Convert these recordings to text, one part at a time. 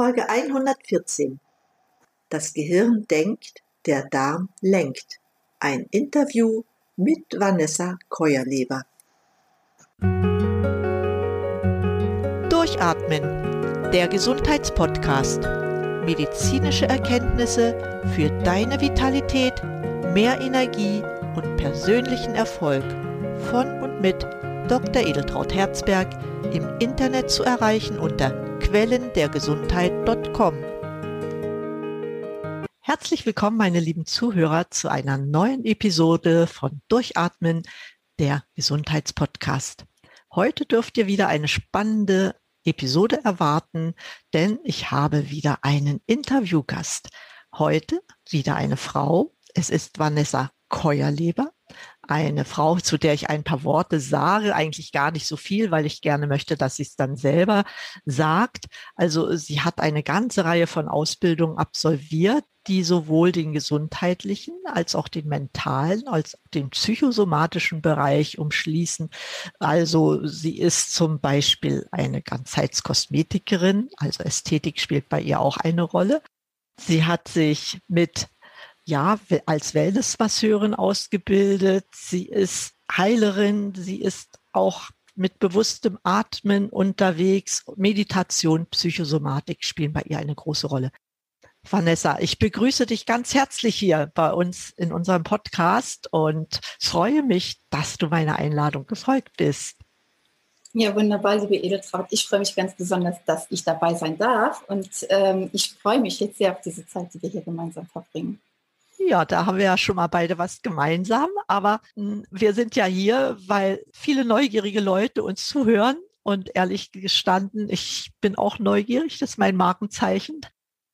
Folge 114. Das Gehirn denkt, der Darm lenkt. Ein Interview mit Vanessa Keuerleber. Durchatmen, der Gesundheitspodcast. Medizinische Erkenntnisse für deine Vitalität, mehr Energie und persönlichen Erfolg. Von und mit Dr. Edeltraut Herzberg im Internet zu erreichen unter quellendergesundheit.com. Herzlich willkommen, meine lieben Zuhörer, zu einer neuen Episode von Durchatmen, der Gesundheitspodcast. Heute dürft ihr wieder eine spannende Episode erwarten, denn ich habe wieder einen Interviewgast. Heute wieder eine Frau. Es ist Vanessa Keuerleber eine Frau, zu der ich ein paar Worte sage, eigentlich gar nicht so viel, weil ich gerne möchte, dass sie es dann selber sagt. Also sie hat eine ganze Reihe von Ausbildungen absolviert, die sowohl den gesundheitlichen als auch den mentalen als auch den psychosomatischen Bereich umschließen. Also sie ist zum Beispiel eine Ganzheitskosmetikerin, also Ästhetik spielt bei ihr auch eine Rolle. Sie hat sich mit ja, als Wellnessmasseurin ausgebildet. Sie ist Heilerin. Sie ist auch mit bewusstem Atmen unterwegs. Meditation, Psychosomatik spielen bei ihr eine große Rolle. Vanessa, ich begrüße dich ganz herzlich hier bei uns in unserem Podcast und freue mich, dass du meiner Einladung gefolgt bist. Ja, wunderbar, liebe Edeltraut. Ich freue mich ganz besonders, dass ich dabei sein darf und ähm, ich freue mich jetzt sehr auf diese Zeit, die wir hier gemeinsam verbringen. Ja, da haben wir ja schon mal beide was gemeinsam. Aber hm, wir sind ja hier, weil viele neugierige Leute uns zuhören. Und ehrlich gestanden, ich bin auch neugierig, das ist mein Markenzeichen.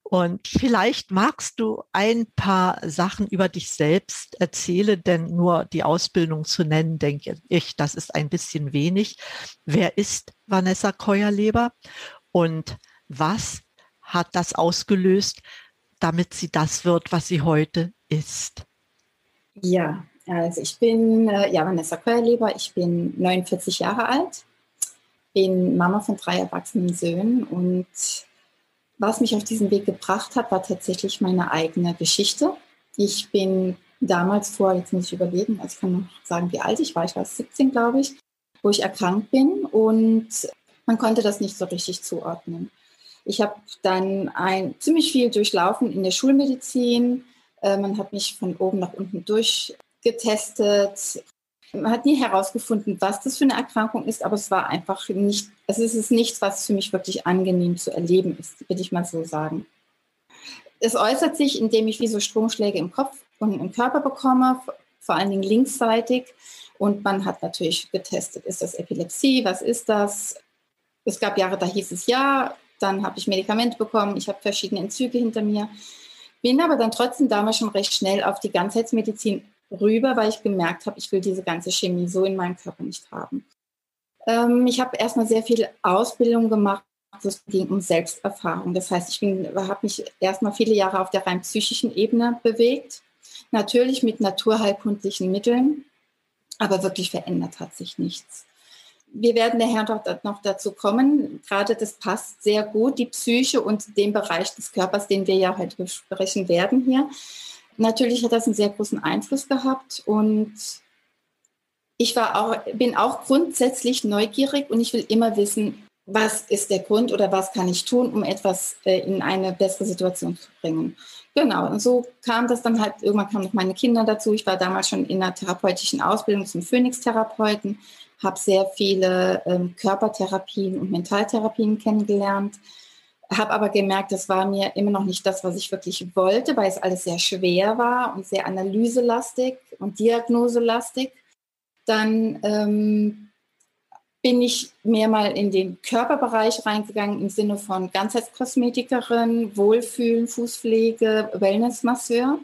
Und vielleicht magst du ein paar Sachen über dich selbst erzählen, denn nur die Ausbildung zu nennen, denke ich, das ist ein bisschen wenig. Wer ist Vanessa Keuerleber und was hat das ausgelöst, damit sie das wird, was sie heute ist? Ja, also ich bin äh, ja, Vanessa Keuerleber, ich bin 49 Jahre alt, bin Mama von drei erwachsenen Söhnen und was mich auf diesen Weg gebracht hat, war tatsächlich meine eigene Geschichte. Ich bin damals vor, jetzt muss ich überlegen, also ich kann noch sagen, wie alt ich war, ich war 17, glaube ich, wo ich erkrankt bin und man konnte das nicht so richtig zuordnen. Ich habe dann ein, ziemlich viel durchlaufen in der Schulmedizin, äh, man hat mich von oben nach unten durchgetestet. Man hat nie herausgefunden, was das für eine Erkrankung ist, aber es war einfach nicht, also es ist nichts, was für mich wirklich angenehm zu erleben ist, würde ich mal so sagen. Es äußert sich, indem ich wie so Stromschläge im Kopf und im Körper bekomme, vor allen Dingen linksseitig. Und man hat natürlich getestet, ist das Epilepsie, was ist das? Es gab Jahre, da hieß es ja, dann habe ich Medikamente bekommen, ich habe verschiedene Entzüge hinter mir. Bin aber dann trotzdem damals schon recht schnell auf die Ganzheitsmedizin rüber, weil ich gemerkt habe, ich will diese ganze Chemie so in meinem Körper nicht haben. Ähm, ich habe erstmal sehr viel Ausbildung gemacht, es ging um Selbsterfahrung. Das heißt, ich habe mich erstmal viele Jahre auf der rein psychischen Ebene bewegt, natürlich mit naturheilkundlichen Mitteln, aber wirklich verändert hat sich nichts wir werden nachher noch dazu kommen. Gerade das passt sehr gut, die Psyche und den Bereich des Körpers, den wir ja heute besprechen werden hier. Natürlich hat das einen sehr großen Einfluss gehabt und ich war auch, bin auch grundsätzlich neugierig und ich will immer wissen, was ist der Grund oder was kann ich tun, um etwas äh, in eine bessere Situation zu bringen. Genau, und so kam das dann halt, irgendwann kamen noch meine Kinder dazu. Ich war damals schon in einer therapeutischen Ausbildung zum Phoenix-Therapeuten habe sehr viele ähm, Körpertherapien und Mentaltherapien kennengelernt, habe aber gemerkt, das war mir immer noch nicht das, was ich wirklich wollte, weil es alles sehr schwer war und sehr analyselastig und diagnoselastig. Dann ähm, bin ich mehr mal in den Körperbereich reingegangen im Sinne von Ganzheitskosmetikerin, Wohlfühlen, Fußpflege, Wellnessmasseur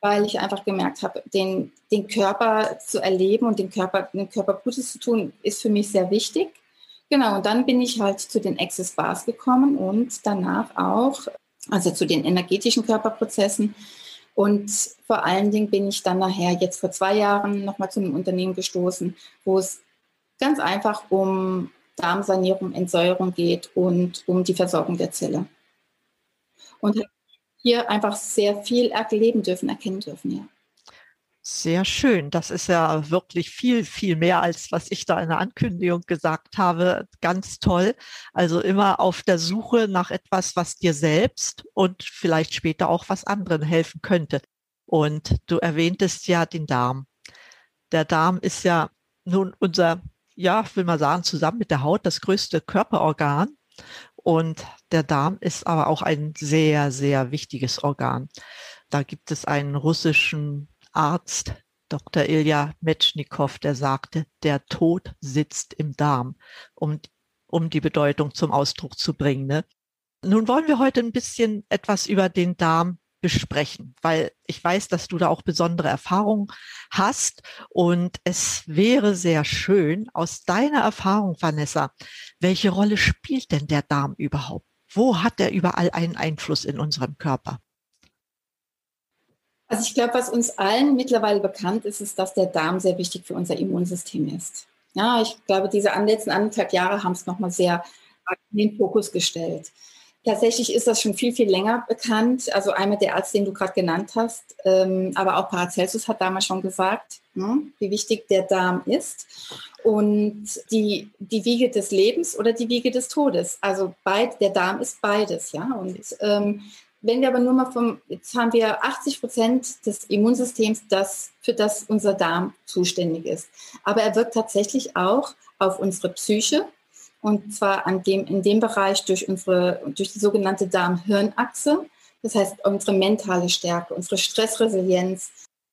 weil ich einfach gemerkt habe, den, den Körper zu erleben und den Körper, den Körper Gutes zu tun, ist für mich sehr wichtig. Genau, und dann bin ich halt zu den Access Bars gekommen und danach auch, also zu den energetischen Körperprozessen. Und vor allen Dingen bin ich dann nachher jetzt vor zwei Jahren nochmal zu einem Unternehmen gestoßen, wo es ganz einfach um Darmsanierung, Entsäuerung geht und um die Versorgung der Zelle. Und hier einfach sehr viel erleben dürfen, erkennen dürfen, ja. Sehr schön. Das ist ja wirklich viel, viel mehr, als was ich da in der Ankündigung gesagt habe. Ganz toll. Also immer auf der Suche nach etwas, was dir selbst und vielleicht später auch was anderen helfen könnte. Und du erwähntest ja den Darm. Der Darm ist ja nun unser, ja, will man sagen, zusammen mit der Haut das größte Körperorgan. Und der Darm ist aber auch ein sehr, sehr wichtiges Organ. Da gibt es einen russischen Arzt, Dr. Ilja Metschnikow, der sagte, der Tod sitzt im Darm, um, um die Bedeutung zum Ausdruck zu bringen. Ne? Nun wollen wir heute ein bisschen etwas über den Darm besprechen, weil ich weiß, dass du da auch besondere Erfahrungen hast und es wäre sehr schön aus deiner Erfahrung, Vanessa, welche Rolle spielt denn der Darm überhaupt? Wo hat er überall einen Einfluss in unserem Körper? Also ich glaube, was uns allen mittlerweile bekannt ist, ist, dass der Darm sehr wichtig für unser Immunsystem ist. Ja, ich glaube, diese letzten anderthalb Jahre haben es nochmal sehr in den Fokus gestellt. Tatsächlich ist das schon viel, viel länger bekannt. Also einmal der Arzt, den du gerade genannt hast, ähm, aber auch Paracelsus hat damals schon gesagt, ne, wie wichtig der Darm ist. Und die, die Wiege des Lebens oder die Wiege des Todes. Also beid, der Darm ist beides, ja. Und ähm, wenn wir aber nur mal vom, jetzt haben wir 80 Prozent des Immunsystems, das, für das unser Darm zuständig ist. Aber er wirkt tatsächlich auch auf unsere Psyche und zwar an dem, in dem Bereich durch unsere, durch die sogenannte Darm-Hirn-Achse. Das heißt, unsere mentale Stärke, unsere Stressresilienz,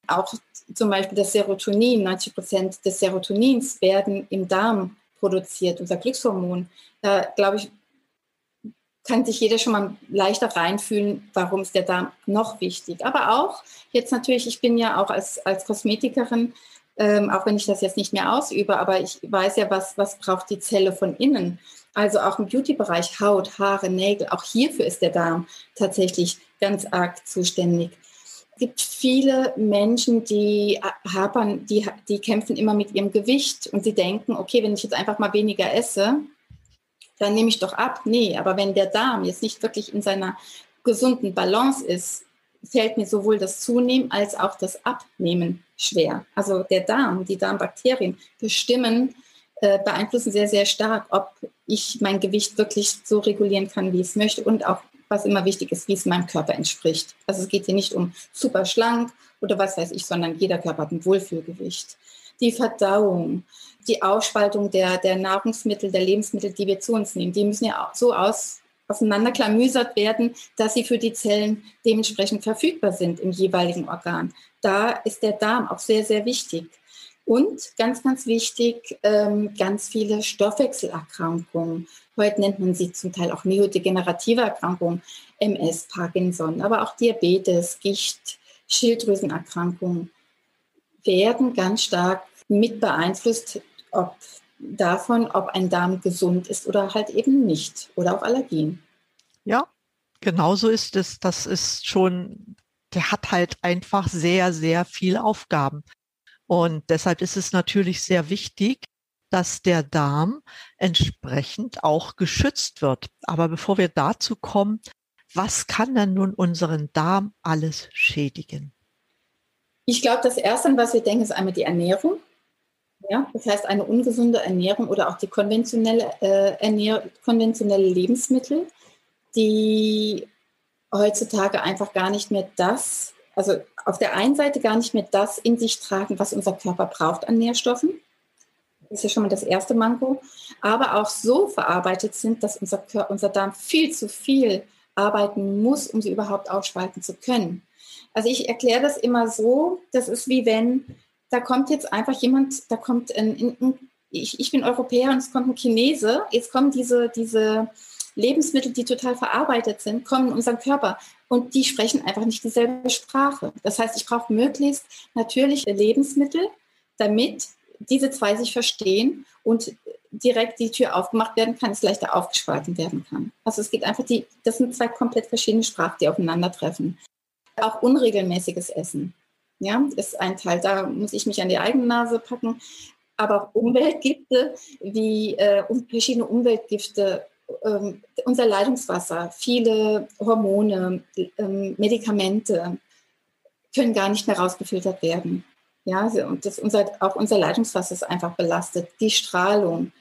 auch zum Beispiel das Serotonin, 90 Prozent des Serotonins werden im Darm produziert, unser Glückshormon. Da glaube ich, kann sich jeder schon mal leichter reinfühlen, warum ist der Darm noch wichtig. Aber auch jetzt natürlich, ich bin ja auch als, als Kosmetikerin, ähm, auch wenn ich das jetzt nicht mehr ausübe, aber ich weiß ja, was, was braucht die Zelle von innen. Also auch im Beauty-Bereich, Haut, Haare, Nägel, auch hierfür ist der Darm tatsächlich ganz arg zuständig. Es gibt viele Menschen, die hapern, die, die kämpfen immer mit ihrem Gewicht und sie denken, okay, wenn ich jetzt einfach mal weniger esse, dann nehme ich doch ab. Nee, aber wenn der Darm jetzt nicht wirklich in seiner gesunden Balance ist, fällt mir sowohl das Zunehmen als auch das Abnehmen schwer. Also der Darm, die Darmbakterien bestimmen, äh, beeinflussen sehr, sehr stark, ob ich mein Gewicht wirklich so regulieren kann, wie ich es möchte und auch, was immer wichtig ist, wie es meinem Körper entspricht. Also es geht hier nicht um super schlank oder was weiß ich, sondern jeder Körper hat ein Wohlfühlgewicht. Die Verdauung, die Aufspaltung der, der Nahrungsmittel, der Lebensmittel, die wir zu uns nehmen, die müssen ja auch so aus, auseinanderklamüsert werden, dass sie für die Zellen dementsprechend verfügbar sind im jeweiligen Organ. Da ist der Darm auch sehr, sehr wichtig. Und ganz, ganz wichtig, ähm, ganz viele Stoffwechselerkrankungen. Heute nennt man sie zum Teil auch neurodegenerative Erkrankungen, MS, Parkinson, aber auch Diabetes, Gicht, Schilddrüsenerkrankungen werden ganz stark mit beeinflusst ob davon, ob ein Darm gesund ist oder halt eben nicht oder auch Allergien. Ja, genau so ist es. Das ist schon, der hat halt einfach sehr, sehr viele Aufgaben. Und deshalb ist es natürlich sehr wichtig, dass der Darm entsprechend auch geschützt wird. Aber bevor wir dazu kommen, was kann denn nun unseren Darm alles schädigen? Ich glaube, das Erste, was wir denken, ist einmal die Ernährung. Ja, das heißt, eine ungesunde Ernährung oder auch die konventionelle, äh, Ernähr konventionelle Lebensmittel, die heutzutage einfach gar nicht mehr das, also auf der einen Seite gar nicht mehr das in sich tragen, was unser Körper braucht an Nährstoffen. Das ist ja schon mal das erste Manko. Aber auch so verarbeitet sind, dass unser, Körper, unser Darm viel zu viel arbeiten muss, um sie überhaupt ausspalten zu können. Also ich erkläre das immer so, das ist wie wenn da kommt jetzt einfach jemand, da kommt ein, ein ich, ich bin Europäer und es kommt ein Chinese, jetzt kommen diese, diese Lebensmittel, die total verarbeitet sind, kommen in unseren Körper und die sprechen einfach nicht dieselbe Sprache. Das heißt, ich brauche möglichst natürliche Lebensmittel, damit diese zwei sich verstehen und direkt die Tür aufgemacht werden kann, es leichter aufgespalten werden kann. Also es geht einfach, die, das sind zwei komplett verschiedene Sprachen, die aufeinandertreffen. Auch unregelmäßiges Essen ja, ist ein Teil. Da muss ich mich an die eigene Nase packen. Aber auch Umweltgifte, wie äh, verschiedene Umweltgifte ähm, unser Leitungswasser, viele Hormone, ähm, Medikamente können gar nicht mehr rausgefiltert werden. Ja, und das unser, auch unser Leitungswasser ist einfach belastet. Die Strahlung,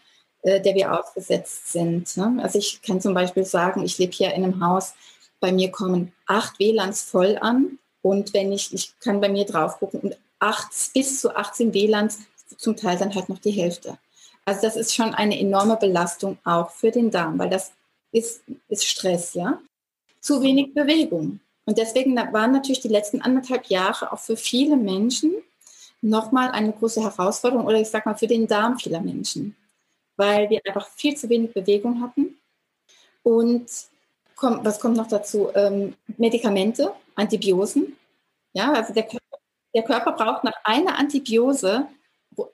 äh, der wir ausgesetzt sind. Ne? Also ich kann zum Beispiel sagen, ich lebe hier in einem Haus, bei mir kommen acht WLANs voll an und wenn ich, ich kann bei mir drauf gucken und acht, bis zu 18 WLANs, zum Teil dann halt noch die Hälfte. Also das ist schon eine enorme Belastung auch für den Darm, weil das ist, ist Stress, ja. Zu wenig Bewegung. Und deswegen waren natürlich die letzten anderthalb Jahre auch für viele Menschen nochmal eine große Herausforderung oder ich sag mal für den Darm vieler Menschen, weil wir einfach viel zu wenig Bewegung hatten. Und komm, was kommt noch dazu? Ähm, Medikamente, Antibiosen. Ja, also der Körper, der Körper braucht nach einer Antibiose,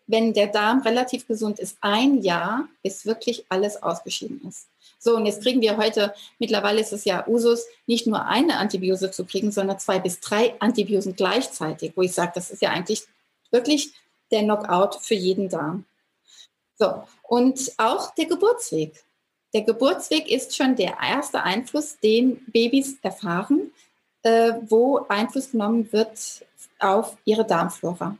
wenn der Darm relativ gesund ist, ein Jahr, bis wirklich alles ausgeschieden ist. So, und jetzt kriegen wir heute, mittlerweile ist es ja Usus, nicht nur eine Antibiose zu kriegen, sondern zwei bis drei Antibiosen gleichzeitig, wo ich sage, das ist ja eigentlich wirklich der Knockout für jeden Darm. So, und auch der Geburtsweg. Der Geburtsweg ist schon der erste Einfluss, den Babys erfahren, äh, wo Einfluss genommen wird auf ihre Darmflora.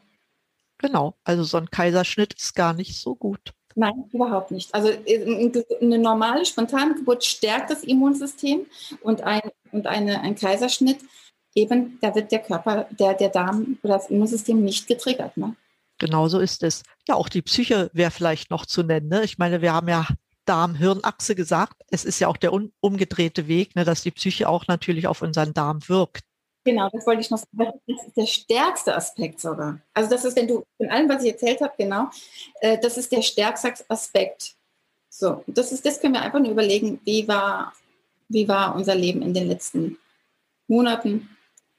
Genau, also so ein Kaiserschnitt ist gar nicht so gut. Nein, überhaupt nicht. Also äh, eine normale, spontane Geburt stärkt das Immunsystem und ein, und eine, ein Kaiserschnitt eben, da wird der Körper, der, der Darm oder das Immunsystem nicht getriggert. Ne? Genau so ist es. Ja, auch die Psyche wäre vielleicht noch zu nennen. Ne? Ich meine, wir haben ja Darm-Hirn-Achse gesagt. Es ist ja auch der umgedrehte Weg, ne, dass die Psyche auch natürlich auf unseren Darm wirkt. Genau, das wollte ich noch sagen. Das ist der stärkste Aspekt sogar. Also das ist, wenn du von allem, was ich erzählt habe, genau, äh, das ist der stärkste Aspekt. So, das ist, das können wir einfach nur überlegen, wie war, wie war unser Leben in den letzten Monaten,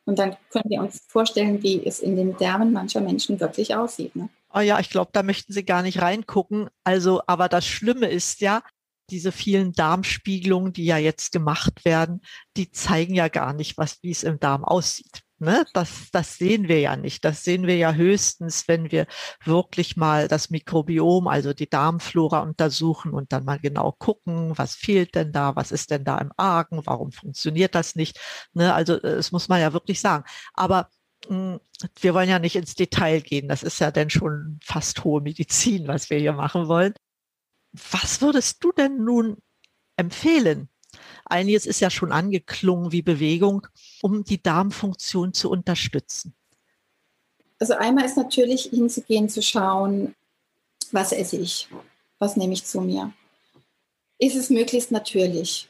und dann können wir uns vorstellen, wie es in den Därmen mancher Menschen wirklich aussieht. Ne? Oh ja, ich glaube, da möchten Sie gar nicht reingucken. Also, aber das Schlimme ist ja, diese vielen Darmspiegelungen, die ja jetzt gemacht werden, die zeigen ja gar nicht, was, wie es im Darm aussieht. Ne? Das, das sehen wir ja nicht. Das sehen wir ja höchstens, wenn wir wirklich mal das Mikrobiom, also die Darmflora untersuchen und dann mal genau gucken, was fehlt denn da, was ist denn da im Argen, warum funktioniert das nicht. Ne? Also das muss man ja wirklich sagen. Aber wir wollen ja nicht ins Detail gehen. Das ist ja dann schon fast hohe Medizin, was wir hier machen wollen. Was würdest du denn nun empfehlen, Einiges ist ja schon angeklungen wie Bewegung, um die Darmfunktion zu unterstützen. Also einmal ist natürlich hinzugehen, zu schauen, was esse ich, was nehme ich zu mir. Ist es möglichst natürlich?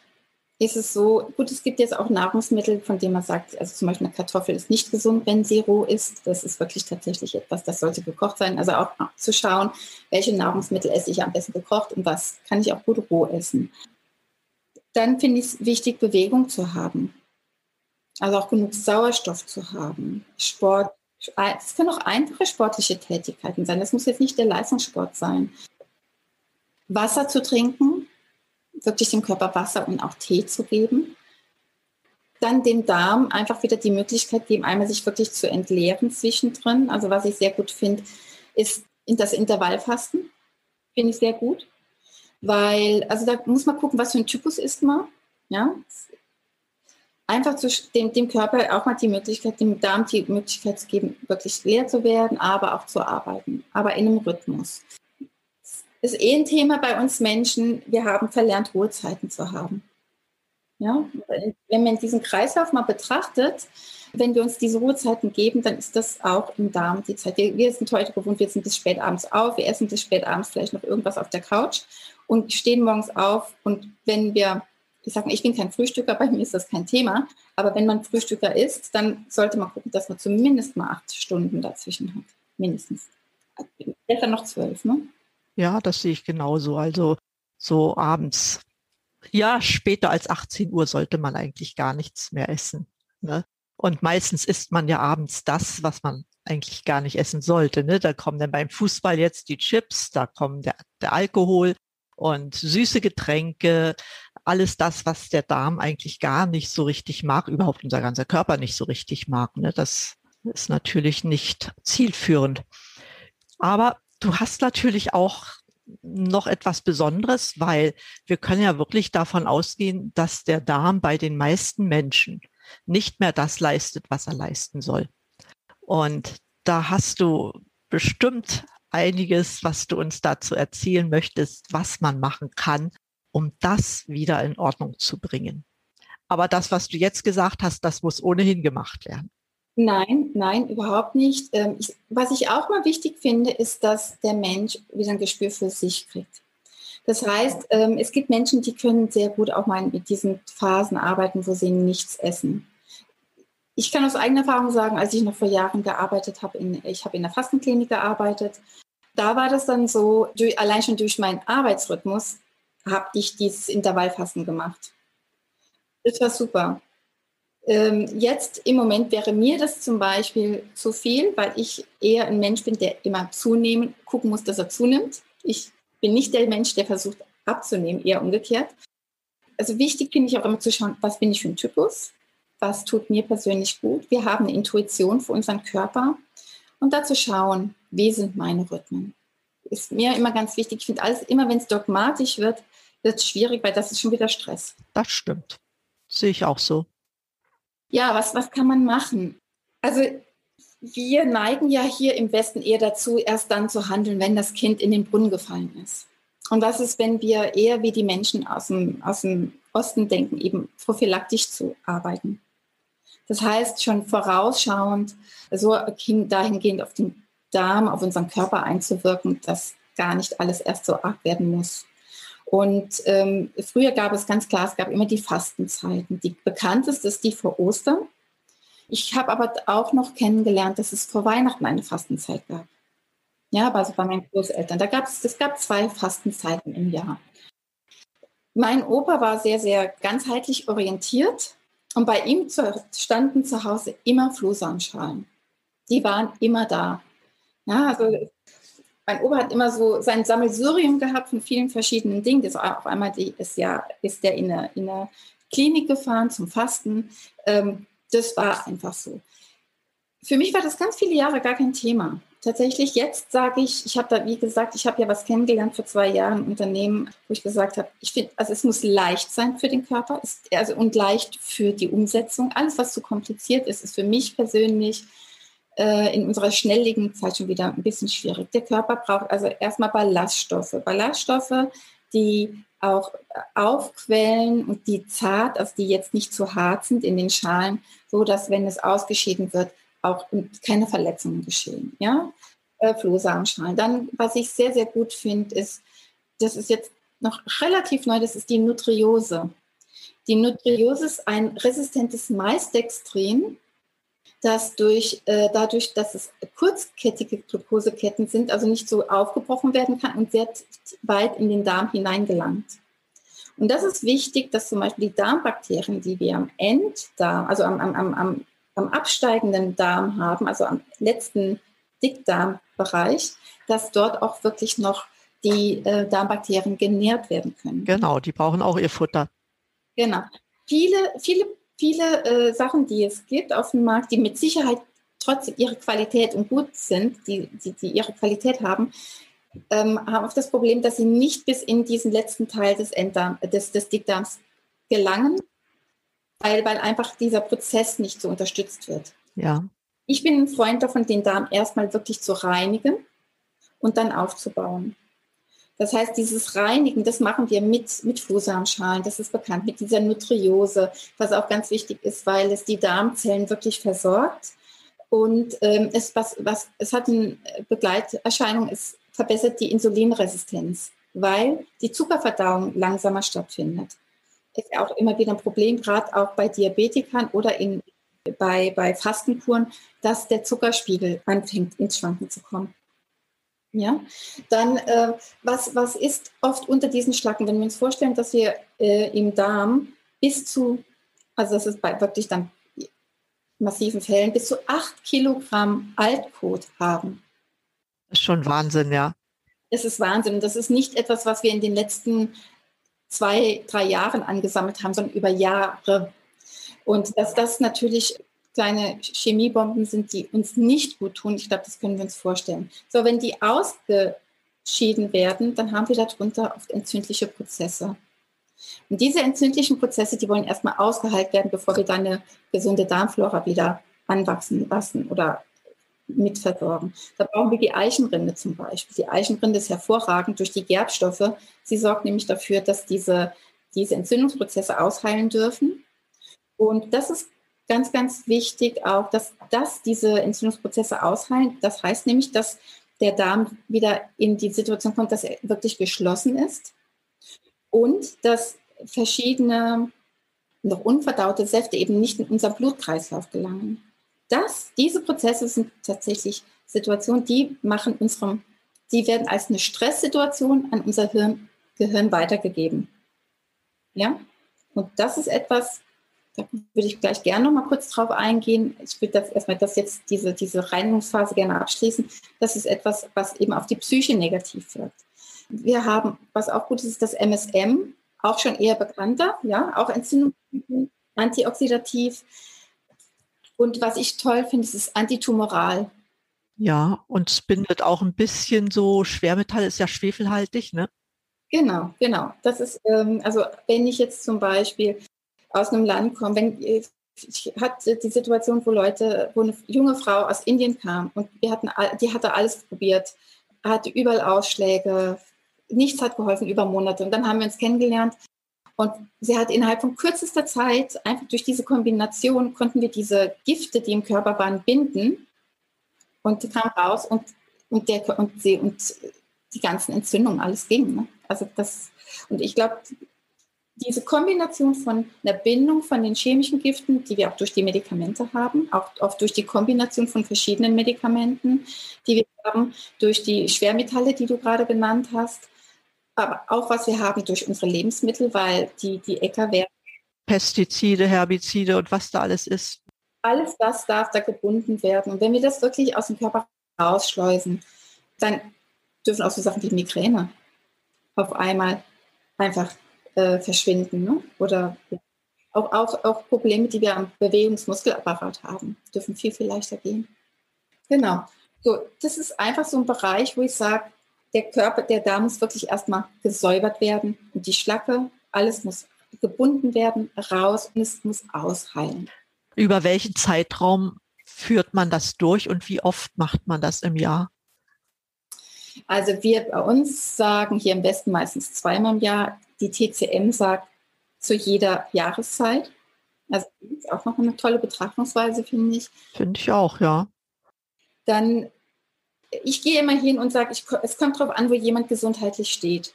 Ist es so, gut, es gibt jetzt auch Nahrungsmittel, von denen man sagt, also zum Beispiel eine Kartoffel ist nicht gesund, wenn sie roh ist. Das ist wirklich tatsächlich etwas, das sollte gekocht sein. Also auch zu schauen, welche Nahrungsmittel esse ich am besten gekocht und was kann ich auch gut roh essen. Dann finde ich es wichtig, Bewegung zu haben. Also auch genug Sauerstoff zu haben. Sport. Es können auch einfache sportliche Tätigkeiten sein. Das muss jetzt nicht der Leistungssport sein. Wasser zu trinken, wirklich dem Körper Wasser und auch Tee zu geben. Dann dem Darm einfach wieder die Möglichkeit geben, einmal sich wirklich zu entleeren zwischendrin. Also was ich sehr gut finde, ist das Intervallfasten. Finde ich sehr gut weil, also da muss man gucken, was für ein Typus ist man. Ja? Einfach zu, dem, dem Körper auch mal die Möglichkeit, dem Darm die Möglichkeit zu geben, wirklich leer zu werden, aber auch zu arbeiten, aber in einem Rhythmus. Das ist eh ein Thema bei uns Menschen. Wir haben verlernt, Ruhezeiten zu haben. Ja? Wenn man diesen Kreislauf mal betrachtet, wenn wir uns diese Ruhezeiten geben, dann ist das auch im Darm die Zeit. Wir, sind heute gewohnt, wir sind bis spät abends auf, wir essen bis spät abends vielleicht noch irgendwas auf der Couch und stehen morgens auf und wenn wir, ich sage, ich bin kein Frühstücker, bei mir ist das kein Thema, aber wenn man Frühstücker ist, dann sollte man gucken, dass man zumindest mal acht Stunden dazwischen hat, mindestens. Besser noch zwölf, ne? Ja, das sehe ich genauso. Also so abends, ja, später als 18 Uhr sollte man eigentlich gar nichts mehr essen. Ne? Und meistens isst man ja abends das, was man eigentlich gar nicht essen sollte. Ne? Da kommen dann beim Fußball jetzt die Chips, da kommen der, der Alkohol, und süße Getränke, alles das, was der Darm eigentlich gar nicht so richtig mag, überhaupt unser ganzer Körper nicht so richtig mag. Ne? Das ist natürlich nicht zielführend. Aber du hast natürlich auch noch etwas Besonderes, weil wir können ja wirklich davon ausgehen, dass der Darm bei den meisten Menschen nicht mehr das leistet, was er leisten soll. Und da hast du bestimmt einiges, was du uns dazu erzählen möchtest, was man machen kann, um das wieder in Ordnung zu bringen. Aber das, was du jetzt gesagt hast, das muss ohnehin gemacht werden. Nein, nein, überhaupt nicht. Ähm, was ich auch mal wichtig finde, ist, dass der Mensch wieder ein Gespür für sich kriegt. Das heißt, ähm, es gibt Menschen, die können sehr gut auch mal mit diesen Phasen arbeiten, wo sie nichts essen. Ich kann aus eigener Erfahrung sagen, als ich noch vor Jahren gearbeitet habe, in, ich habe in der Fastenklinik gearbeitet, da war das dann so, durch, allein schon durch meinen Arbeitsrhythmus habe ich dieses Intervallfasten gemacht. Das war super. Ähm, jetzt im Moment wäre mir das zum Beispiel zu viel, weil ich eher ein Mensch bin, der immer zunehmen, gucken muss, dass er zunimmt. Ich bin nicht der Mensch, der versucht abzunehmen, eher umgekehrt. Also wichtig finde ich auch immer zu schauen, was bin ich für ein Typus? Was tut mir persönlich gut? Wir haben eine Intuition für unseren Körper und dazu schauen, wie sind meine Rhythmen? Ist mir immer ganz wichtig. Ich finde alles, immer wenn es dogmatisch wird, wird es schwierig, weil das ist schon wieder Stress. Das stimmt. Sehe ich auch so. Ja, was, was kann man machen? Also wir neigen ja hier im Westen eher dazu, erst dann zu handeln, wenn das Kind in den Brunnen gefallen ist. Und was ist, wenn wir eher wie die Menschen aus dem, aus dem Osten denken, eben prophylaktisch zu arbeiten? Das heißt, schon vorausschauend, so dahingehend auf den Darm, auf unseren Körper einzuwirken, dass gar nicht alles erst so arg werden muss. Und ähm, früher gab es ganz klar, es gab immer die Fastenzeiten. Die bekannteste ist die vor Ostern. Ich habe aber auch noch kennengelernt, dass es vor Weihnachten eine Fastenzeit gab. Ja, also bei meinen Großeltern. Da gab es, es gab zwei Fastenzeiten im Jahr. Mein Opa war sehr, sehr ganzheitlich orientiert und bei ihm standen zu Hause immer Flohsamenschalen. Die waren immer da. Ja, also mein Opa hat immer so sein Sammelsurium gehabt von vielen verschiedenen Dingen. Das auf einmal die, ist ja ist der in eine, in Klinik gefahren zum Fasten. Ähm, das war einfach so. Für mich war das ganz viele Jahre gar kein Thema. Tatsächlich jetzt sage ich, ich habe da, wie gesagt, ich habe ja was kennengelernt vor zwei Jahren, ein Unternehmen, wo ich gesagt habe, ich finde, also es muss leicht sein für den Körper ist, also, und leicht für die Umsetzung. Alles, was zu kompliziert ist, ist für mich persönlich in unserer schnelllebigen Zeit schon wieder ein bisschen schwierig. Der Körper braucht also erstmal Ballaststoffe. Ballaststoffe, die auch aufquellen und die zart, also die jetzt nicht zu hart sind in den Schalen, so dass wenn es ausgeschieden wird, auch keine Verletzungen geschehen. Ja, äh, Flohsamenschalen. Dann, was ich sehr, sehr gut finde, ist, das ist jetzt noch relativ neu, das ist die Nutriose. Die Nutriose ist ein resistentes Maisdextrin, dass durch, äh, dadurch, dass es kurzkettige Glukoseketten sind, also nicht so aufgebrochen werden kann und sehr weit in den Darm hineingelangt. Und das ist wichtig, dass zum Beispiel die Darmbakterien, die wir am Enddarm, also am, am, am, am absteigenden Darm haben, also am letzten Dickdarmbereich, dass dort auch wirklich noch die äh, Darmbakterien genährt werden können. Genau, die brauchen auch ihr Futter. Genau. Viele, viele viele äh, Sachen, die es gibt auf dem Markt, die mit Sicherheit trotz ihrer Qualität und gut sind, die, die, die ihre Qualität haben, ähm, haben oft das Problem, dass sie nicht bis in diesen letzten Teil des, Enddarm, des, des Dickdarms gelangen, weil, weil einfach dieser Prozess nicht so unterstützt wird. Ja. Ich bin ein Freund davon, den Darm erstmal wirklich zu reinigen und dann aufzubauen. Das heißt, dieses Reinigen, das machen wir mit, mit Flohsamenschalen, das ist bekannt, mit dieser Nutriose, was auch ganz wichtig ist, weil es die Darmzellen wirklich versorgt. Und ähm, es, was, was, es hat eine Begleiterscheinung, es verbessert die Insulinresistenz, weil die Zuckerverdauung langsamer stattfindet. Ist auch immer wieder ein Problem, gerade auch bei Diabetikern oder in, bei, bei Fastenkuren, dass der Zuckerspiegel anfängt ins Schwanken zu kommen. Ja, dann äh, was, was ist oft unter diesen Schlacken, wenn wir uns vorstellen, dass wir äh, im Darm bis zu, also das ist bei wirklich dann massiven Fällen, bis zu acht Kilogramm Altkot haben. Das ist schon Wahnsinn, ja. Das ist Wahnsinn. Das ist nicht etwas, was wir in den letzten zwei, drei Jahren angesammelt haben, sondern über Jahre. Und dass das natürlich kleine Chemiebomben sind, die uns nicht gut tun. Ich glaube, das können wir uns vorstellen. So, wenn die ausge, ausgeschieden werden, dann haben wir darunter oft entzündliche Prozesse. Und diese entzündlichen Prozesse, die wollen erstmal ausgeheilt werden, bevor wir dann eine gesunde Darmflora wieder anwachsen lassen oder mitversorgen. Da brauchen wir die Eichenrinde zum Beispiel. Die Eichenrinde ist hervorragend durch die Gerbstoffe. Sie sorgt nämlich dafür, dass diese, diese Entzündungsprozesse ausheilen dürfen. Und das ist ganz, ganz wichtig auch, dass, dass diese Entzündungsprozesse ausheilen. Das heißt nämlich, dass der Darm wieder in die Situation kommt, dass er wirklich geschlossen ist und dass verschiedene noch unverdaute Säfte eben nicht in unseren Blutkreislauf gelangen. Das, diese Prozesse sind tatsächlich Situationen, die machen unserem, die werden als eine Stresssituation an unser Hirn, Gehirn weitergegeben. Ja? Und das ist etwas, da würde ich gleich gerne noch mal kurz drauf eingehen. Ich würde das erstmal das jetzt diese, diese Reinigungsphase gerne abschließen. Das ist etwas, was eben auf die Psyche negativ wirkt. Wir haben, was auch gut ist, ist das MSM, auch schon eher bekannter, ja, auch Entzündung, antioxidativ. Und was ich toll finde, ist es antitumoral. Ja, und es bindet auch ein bisschen so, Schwermetall ist ja schwefelhaltig, ne? Genau, genau. Das ist, ähm, also wenn ich jetzt zum Beispiel aus einem Land komme, wenn ich hatte die Situation, wo Leute, wo eine junge Frau aus Indien kam und wir hatten, die hatte alles probiert, hatte überall Ausschläge, nichts hat geholfen über Monate. Und dann haben wir uns kennengelernt und sie hat innerhalb von kürzester Zeit, einfach durch diese Kombination, konnten wir diese Gifte, die im Körper waren, binden und kam raus und, und, der, und, sie, und die ganzen Entzündungen, alles ging. Ne? Also das, und ich glaube, diese Kombination von einer Bindung von den chemischen Giften, die wir auch durch die Medikamente haben, auch oft durch die Kombination von verschiedenen Medikamenten, die wir haben, durch die Schwermetalle, die du gerade genannt hast, aber auch was wir haben durch unsere Lebensmittel, weil die, die Äcker werden. Pestizide, Herbizide und was da alles ist. Alles das darf da gebunden werden. Und wenn wir das wirklich aus dem Körper rausschleusen, dann dürfen auch so Sachen wie Migräne auf einmal einfach äh, verschwinden. Ne? Oder auch, auch, auch Probleme, die wir am Bewegungsmuskelapparat haben, dürfen viel, viel leichter gehen. Genau. So, das ist einfach so ein Bereich, wo ich sage, der Körper, der Darm muss wirklich erstmal gesäubert werden und die Schlacke, alles muss gebunden werden, raus und es muss ausheilen. Über welchen Zeitraum führt man das durch und wie oft macht man das im Jahr? Also wir bei uns sagen hier im Westen meistens zweimal im Jahr. Die TCM sagt zu jeder Jahreszeit. Also ist auch noch eine tolle Betrachtungsweise, finde ich. Finde ich auch, ja. Dann ich gehe immer hin und sage, ich, es kommt darauf an, wo jemand gesundheitlich steht.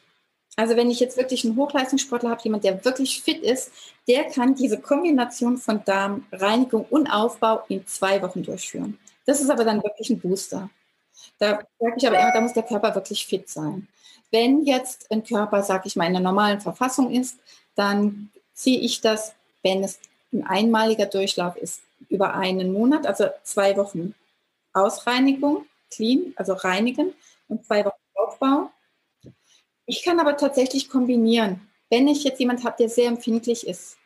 Also wenn ich jetzt wirklich einen Hochleistungssportler habe, jemand, der wirklich fit ist, der kann diese Kombination von Darmreinigung und Aufbau in zwei Wochen durchführen. Das ist aber dann wirklich ein Booster. Da sage ich aber immer, da muss der Körper wirklich fit sein. Wenn jetzt ein Körper, sage ich mal, in einer normalen Verfassung ist, dann ziehe ich das, wenn es ein einmaliger Durchlauf ist, über einen Monat, also zwei Wochen Ausreinigung clean, also reinigen und zwei Wochen Aufbau. Ich kann aber tatsächlich kombinieren. Wenn ich jetzt jemand habe, der sehr empfindlich ist,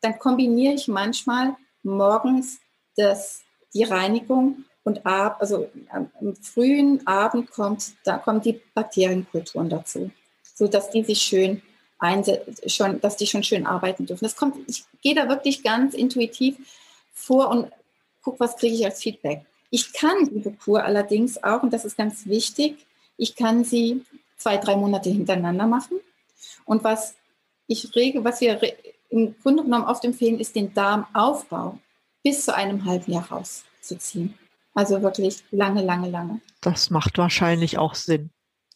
dann kombiniere ich manchmal morgens das, die Reinigung und ab, also am frühen Abend kommt, da kommen die Bakterienkulturen dazu, sodass die sich schön schon, dass die schon schön arbeiten dürfen. Das kommt, ich gehe da wirklich ganz intuitiv vor und gucke, was kriege ich als Feedback. Ich kann diese Kur allerdings auch, und das ist ganz wichtig, ich kann sie zwei, drei Monate hintereinander machen. Und was ich rege, was wir im Grunde genommen oft empfehlen, ist den Darmaufbau bis zu einem halben Jahr rauszuziehen. Also wirklich lange, lange, lange. Das macht wahrscheinlich auch Sinn,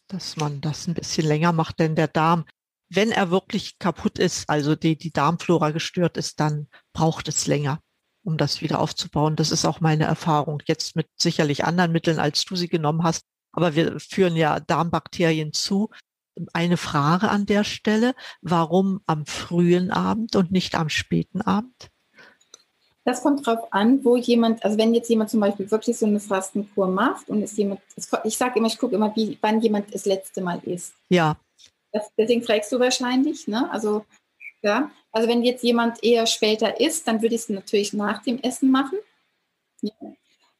dass man das ein bisschen länger macht, denn der Darm, wenn er wirklich kaputt ist, also die, die Darmflora gestört ist, dann braucht es länger um das wieder aufzubauen. Das ist auch meine Erfahrung. Jetzt mit sicherlich anderen Mitteln, als du sie genommen hast. Aber wir führen ja Darmbakterien zu. Eine Frage an der Stelle. Warum am frühen Abend und nicht am späten Abend? Das kommt drauf an, wo jemand, also wenn jetzt jemand zum Beispiel wirklich so eine Fastenkur macht und ist jemand, ich sage immer, ich gucke immer, wie, wann jemand das letzte Mal isst. Ja. Das, deswegen fragst du wahrscheinlich, ne? Also ja, also wenn jetzt jemand eher später isst, dann würde ich es natürlich nach dem Essen machen. Ja.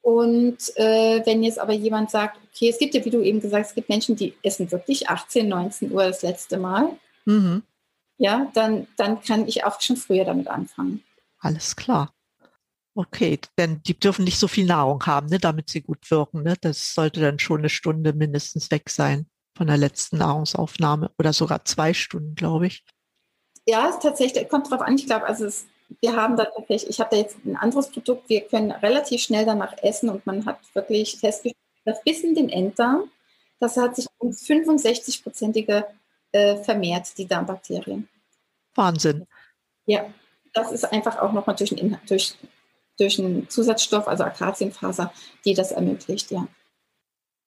Und äh, wenn jetzt aber jemand sagt, okay, es gibt ja, wie du eben gesagt hast, es gibt Menschen, die essen wirklich 18, 19 Uhr das letzte Mal. Mhm. Ja, dann, dann kann ich auch schon früher damit anfangen. Alles klar. Okay, denn die dürfen nicht so viel Nahrung haben, ne, damit sie gut wirken. Ne? Das sollte dann schon eine Stunde mindestens weg sein von der letzten Nahrungsaufnahme oder sogar zwei Stunden, glaube ich. Ja, es tatsächlich kommt drauf an. Ich glaube, also es, wir haben da tatsächlich, ich habe da jetzt ein anderes Produkt. Wir können relativ schnell danach essen und man hat wirklich festgestellt, dass bis in den Enddarm, das hat sich um 65-prozentige äh, vermehrt, die Darmbakterien. Wahnsinn. Ja, das ist einfach auch nochmal durch, durch, durch einen Zusatzstoff, also Akazienfaser, die das ermöglicht, ja.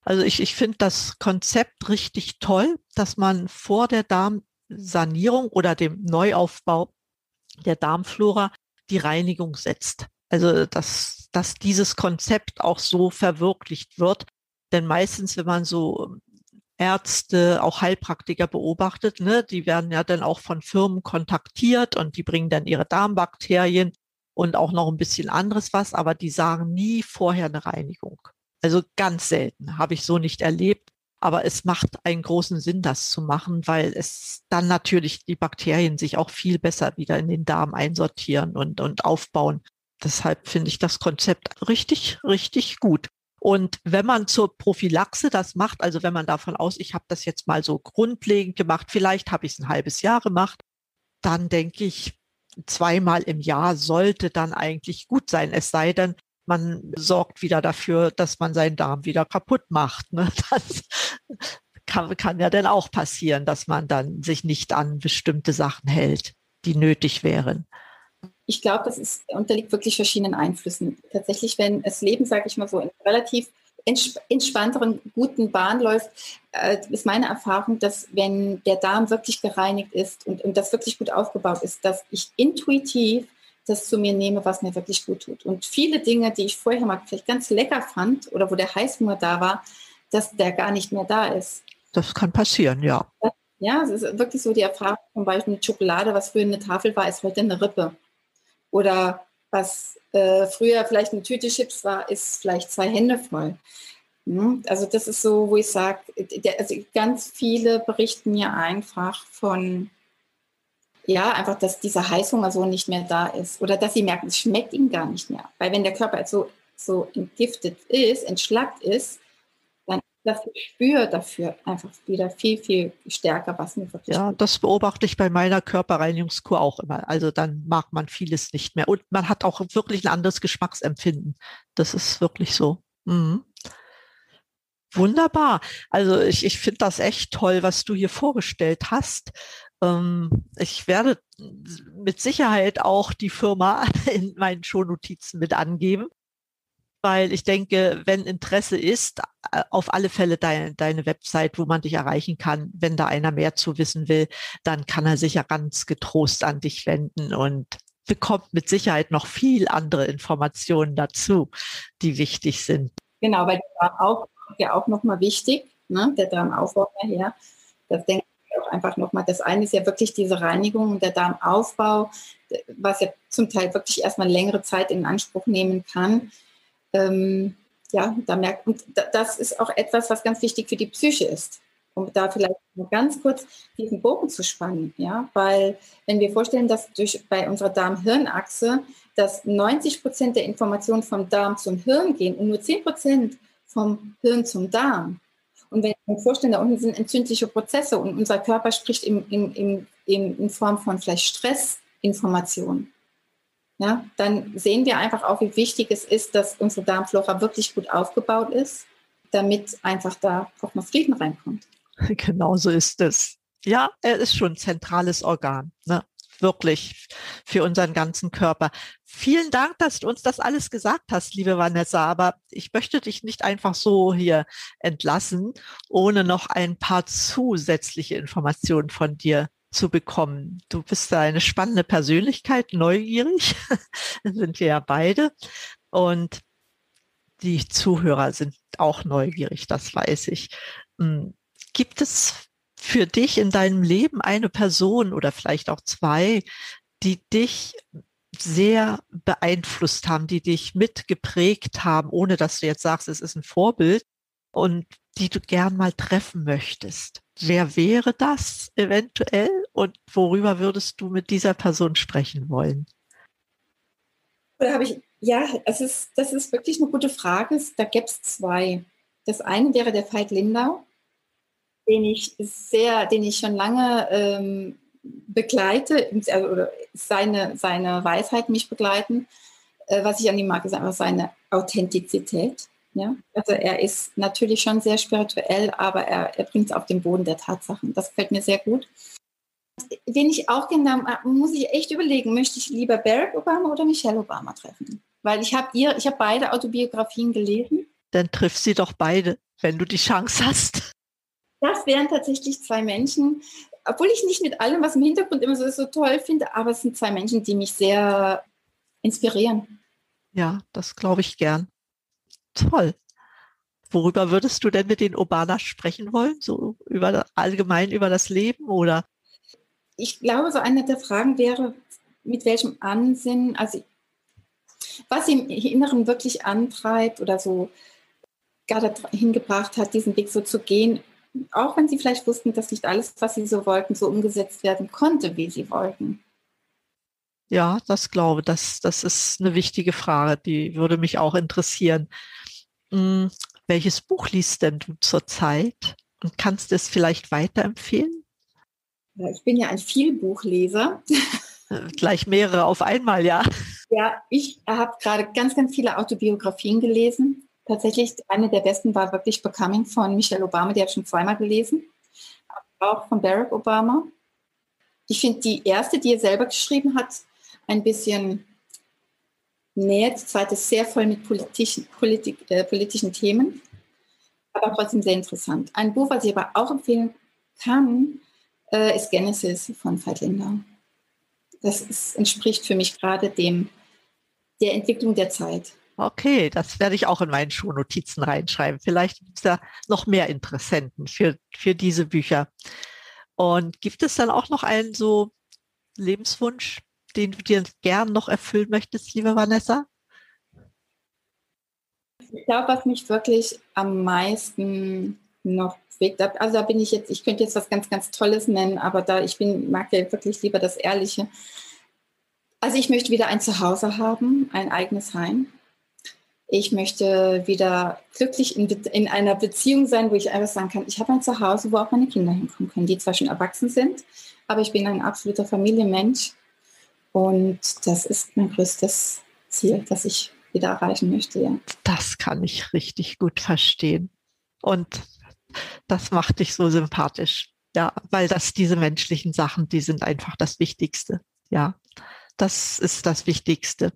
Also ich, ich finde das Konzept richtig toll, dass man vor der Darmsanierung oder dem Neuaufbau der Darmflora die Reinigung setzt. Also dass, dass dieses Konzept auch so verwirklicht wird. Denn meistens, wenn man so Ärzte, auch Heilpraktiker beobachtet, ne, die werden ja dann auch von Firmen kontaktiert und die bringen dann ihre Darmbakterien und auch noch ein bisschen anderes was, aber die sagen nie vorher eine Reinigung. Also ganz selten, habe ich so nicht erlebt. Aber es macht einen großen Sinn, das zu machen, weil es dann natürlich die Bakterien sich auch viel besser wieder in den Darm einsortieren und, und aufbauen. Deshalb finde ich das Konzept richtig, richtig gut. Und wenn man zur Prophylaxe das macht, also wenn man davon aus, ich habe das jetzt mal so grundlegend gemacht, vielleicht habe ich es ein halbes Jahr gemacht, dann denke ich, zweimal im Jahr sollte dann eigentlich gut sein. Es sei denn, man sorgt wieder dafür, dass man seinen Darm wieder kaputt macht. Ne? Das kann, kann ja dann auch passieren, dass man dann sich nicht an bestimmte Sachen hält, die nötig wären. Ich glaube, das ist, unterliegt wirklich verschiedenen Einflüssen. Tatsächlich, wenn das Leben, sage ich mal so, in relativ entspannteren, guten Bahn läuft, äh, ist meine Erfahrung, dass wenn der Darm wirklich gereinigt ist und, und das wirklich gut aufgebaut ist, dass ich intuitiv das zu mir nehme, was mir wirklich gut tut. Und viele Dinge, die ich vorher mal vielleicht ganz lecker fand oder wo der Heißhunger da war, dass der gar nicht mehr da ist. Das kann passieren, ja. Ja, es ist wirklich so die Erfahrung, zum Beispiel mit Schokolade, was früher eine Tafel war, ist heute eine Rippe. Oder was äh, früher vielleicht eine Tüte Chips war, ist vielleicht zwei Hände voll. Hm? Also das ist so, wo ich sage, also ganz viele berichten mir einfach von ja, einfach, dass dieser Heißhunger so nicht mehr da ist oder dass sie merken, es schmeckt ihnen gar nicht mehr. Weil wenn der Körper so, so entgiftet ist, entschlackt ist das Gespür dafür einfach wieder viel, viel stärker, was mir wirklich. Ja, das beobachte ich bei meiner Körperreinigungskur auch immer. Also dann mag man vieles nicht mehr. Und man hat auch wirklich ein anderes Geschmacksempfinden. Das ist wirklich so. Mhm. Wunderbar. Also ich, ich finde das echt toll, was du hier vorgestellt hast. Ähm, ich werde mit Sicherheit auch die Firma in meinen Shownotizen mit angeben, weil ich denke, wenn Interesse ist, äh, auf alle Fälle deine, deine Website, wo man dich erreichen kann. Wenn da einer mehr zu wissen will, dann kann er sich ja ganz getrost an dich wenden und bekommt mit Sicherheit noch viel andere Informationen dazu, die wichtig sind. Genau, weil der Darmaufbau ja auch nochmal wichtig, ne? der Darmaufbau her. Das denke auch einfach nochmal, das eine ist ja wirklich diese Reinigung, der Darmaufbau, was ja zum Teil wirklich erstmal längere Zeit in Anspruch nehmen kann. Ähm, ja, da merkt, und das ist auch etwas, was ganz wichtig für die Psyche ist. Um da vielleicht nur ganz kurz diesen Bogen zu spannen, ja, weil wenn wir vorstellen, dass durch bei unserer Darm-Hirn-Achse, dass 90 Prozent der Informationen vom Darm zum Hirn gehen und nur 10 Prozent vom Hirn zum Darm, und wenn wir uns vorstellen, da unten sind entzündliche Prozesse und unser Körper spricht in, in, in, in Form von vielleicht Stressinformationen, ja, dann sehen wir einfach auch, wie wichtig es ist, dass unsere Darmflora wirklich gut aufgebaut ist, damit einfach da auch mal Frieden reinkommt. Genau so ist es. Ja, er ist schon ein zentrales Organ. Ne? wirklich für unseren ganzen Körper. Vielen Dank, dass du uns das alles gesagt hast, liebe Vanessa. Aber ich möchte dich nicht einfach so hier entlassen, ohne noch ein paar zusätzliche Informationen von dir zu bekommen. Du bist eine spannende Persönlichkeit, neugierig, sind wir ja beide. Und die Zuhörer sind auch neugierig, das weiß ich. Hm, gibt es für dich in deinem Leben eine Person oder vielleicht auch zwei, die dich sehr beeinflusst haben, die dich mitgeprägt haben, ohne dass du jetzt sagst, es ist ein Vorbild und die du gern mal treffen möchtest. Wer wäre das eventuell und worüber würdest du mit dieser Person sprechen wollen? Da habe ich, ja, es ist, das ist wirklich eine gute Frage. Da gäbe es zwei. Das eine wäre der Veit Lindau, den ich sehr, den ich schon lange ähm, begleite, also, oder seine, seine Weisheit mich begleiten. Äh, was ich an ihm mag, ist einfach seine Authentizität. Ja? Also er ist natürlich schon sehr spirituell, aber er, er bringt es auf den Boden der Tatsachen. Das gefällt mir sehr gut. Wen ich auch genau, muss ich echt überlegen, möchte ich lieber Barack Obama oder Michelle Obama treffen? Weil ich habe ihr, ich habe beide Autobiografien gelesen. Dann triff sie doch beide, wenn du die Chance hast. Das wären tatsächlich zwei Menschen, obwohl ich nicht mit allem, was im Hintergrund immer so, so toll finde, aber es sind zwei Menschen, die mich sehr inspirieren. Ja, das glaube ich gern. Toll. Worüber würdest du denn mit den Obama sprechen wollen? So über allgemein über das Leben oder? Ich glaube, so eine der Fragen wäre, mit welchem Ansinnen, also was im Inneren wirklich antreibt oder so gerade hingebracht hat, diesen Weg so zu gehen, auch wenn sie vielleicht wussten, dass nicht alles, was sie so wollten, so umgesetzt werden konnte, wie sie wollten. Ja, das glaube ich. Das, das ist eine wichtige Frage, die würde mich auch interessieren. Hm, welches Buch liest denn du zurzeit und kannst es vielleicht weiterempfehlen? Ja, ich bin ja ein Vielbuchleser. Äh, gleich mehrere auf einmal, ja. Ja, ich habe gerade ganz, ganz viele Autobiografien gelesen tatsächlich eine der besten war wirklich Becoming von Michelle Obama, die habe ich schon zweimal gelesen. Auch von Barack Obama. Ich finde die erste, die er selber geschrieben hat, ein bisschen näher. Die zweite ist sehr voll mit politischen, Politik, äh, politischen Themen, aber trotzdem sehr interessant. Ein Buch, was ich aber auch empfehlen kann, äh, ist Genesis von Veit Lindau. Das ist, entspricht für mich gerade dem der Entwicklung der Zeit. Okay, das werde ich auch in meinen Schulnotizen reinschreiben. Vielleicht gibt es da noch mehr Interessenten für, für diese Bücher. Und gibt es dann auch noch einen so Lebenswunsch, den du dir gern noch erfüllen möchtest, liebe Vanessa? Ich glaube, was mich wirklich am meisten noch bewegt, also da bin ich jetzt, ich könnte jetzt was ganz, ganz Tolles nennen, aber da ich bin, mag ja wirklich lieber das Ehrliche. Also ich möchte wieder ein Zuhause haben, ein eigenes Heim ich möchte wieder glücklich in, in, einer Beziehung sein, wo ich einfach sagen kann, ich habe ein Zuhause, wo auch meine Kinder hinkommen können, die zwar schon erwachsen sind, aber ich bin ein absoluter Familienmensch. Und das ist mein größtes Ziel, das ich wieder erreichen möchte. Ja. Das kann ich richtig gut verstehen. Und das macht dich so sympathisch. Ja, weil das diese menschlichen Sachen, die sind einfach das Wichtigste. Ja, das ist das Wichtigste.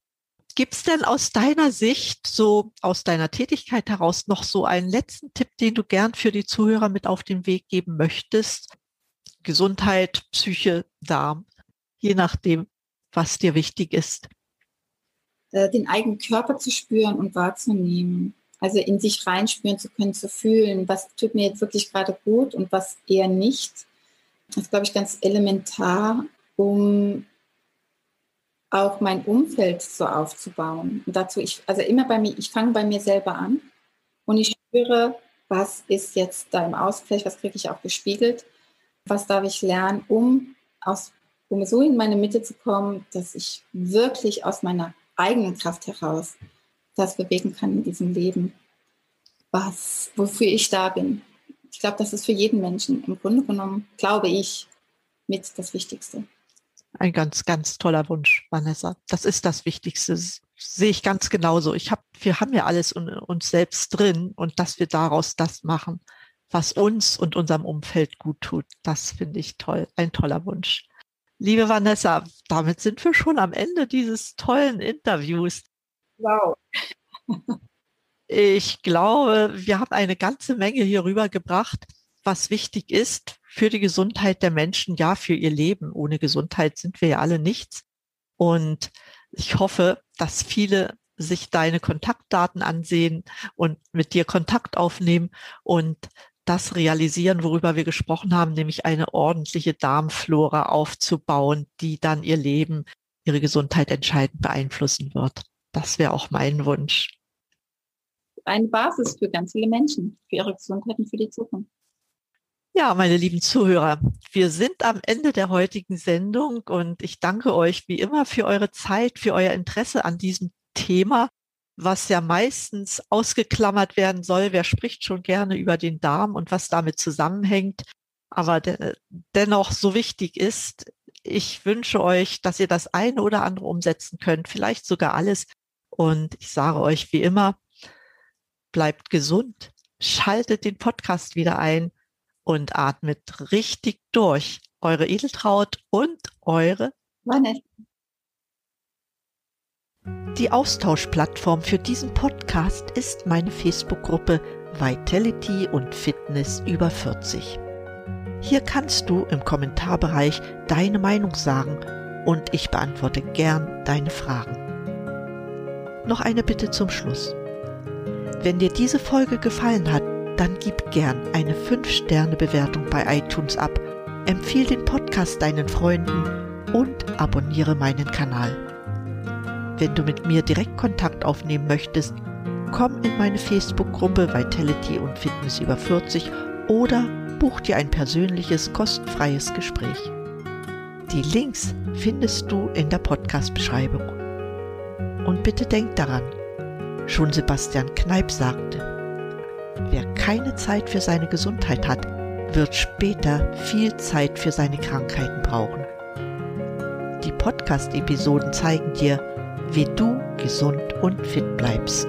Gibt es denn aus deiner Sicht, so aus deiner Tätigkeit heraus, noch so einen letzten Tipp, den du gern für die Zuhörer mit auf den Weg geben möchtest? Gesundheit, Psyche, Darm, je nachdem, was dir wichtig ist. Äh, den eigenen Körper zu spüren und wahrzunehmen. Also in sich reinspüren zu können, zu fühlen, was tut mir jetzt wirklich gerade gut und was eher nicht. Das ist, glaube ich, ganz elementar, um auch mein Umfeld so aufzubauen. Und dazu, ich, also immer bei mir, ich fange bei mir selber an und ich spüre, was ist jetzt da im Ausgleich, was kriege ich auch gespiegelt, was darf ich lernen, um, aus, um so in meine Mitte zu kommen, dass ich wirklich aus meiner eigenen Kraft heraus das bewegen kann in diesem Leben, was, wofür ich da bin. Ich glaube, das ist für jeden Menschen im Grunde genommen, glaube ich, mit das Wichtigste. Ein ganz, ganz toller Wunsch, Vanessa. Das ist das Wichtigste. Das sehe ich ganz genauso. Ich hab, wir haben ja alles in uns selbst drin und dass wir daraus das machen, was uns und unserem Umfeld gut tut. Das finde ich toll. Ein toller Wunsch. Liebe Vanessa, damit sind wir schon am Ende dieses tollen Interviews. Wow. Ich glaube, wir haben eine ganze Menge hier rübergebracht, was wichtig ist für die Gesundheit der Menschen, ja, für ihr Leben. Ohne Gesundheit sind wir ja alle nichts. Und ich hoffe, dass viele sich deine Kontaktdaten ansehen und mit dir Kontakt aufnehmen und das realisieren, worüber wir gesprochen haben, nämlich eine ordentliche Darmflora aufzubauen, die dann ihr Leben ihre Gesundheit entscheidend beeinflussen wird. Das wäre auch mein Wunsch. Eine Basis für ganz viele Menschen, für ihre Gesundheit und für die Zukunft. Ja, meine lieben Zuhörer, wir sind am Ende der heutigen Sendung und ich danke euch wie immer für eure Zeit, für euer Interesse an diesem Thema, was ja meistens ausgeklammert werden soll. Wer spricht schon gerne über den Darm und was damit zusammenhängt, aber de dennoch so wichtig ist. Ich wünsche euch, dass ihr das eine oder andere umsetzen könnt, vielleicht sogar alles. Und ich sage euch wie immer, bleibt gesund, schaltet den Podcast wieder ein und atmet richtig durch. Eure Edeltraut und eure Vanessa. Die Austauschplattform für diesen Podcast ist meine Facebook-Gruppe Vitality und Fitness über 40. Hier kannst du im Kommentarbereich deine Meinung sagen und ich beantworte gern deine Fragen. Noch eine Bitte zum Schluss. Wenn dir diese Folge gefallen hat, dann gib gern eine 5-Sterne-Bewertung bei iTunes ab, empfiehl den Podcast deinen Freunden und abonniere meinen Kanal. Wenn du mit mir direkt Kontakt aufnehmen möchtest, komm in meine Facebook-Gruppe Vitality und Fitness über 40 oder buch dir ein persönliches, kostenfreies Gespräch. Die Links findest du in der Podcast-Beschreibung. Und bitte denk daran, schon Sebastian Kneip sagte, wer keine Zeit für seine Gesundheit hat, wird später viel Zeit für seine Krankheiten brauchen. Die Podcast-Episoden zeigen dir, wie du gesund und fit bleibst.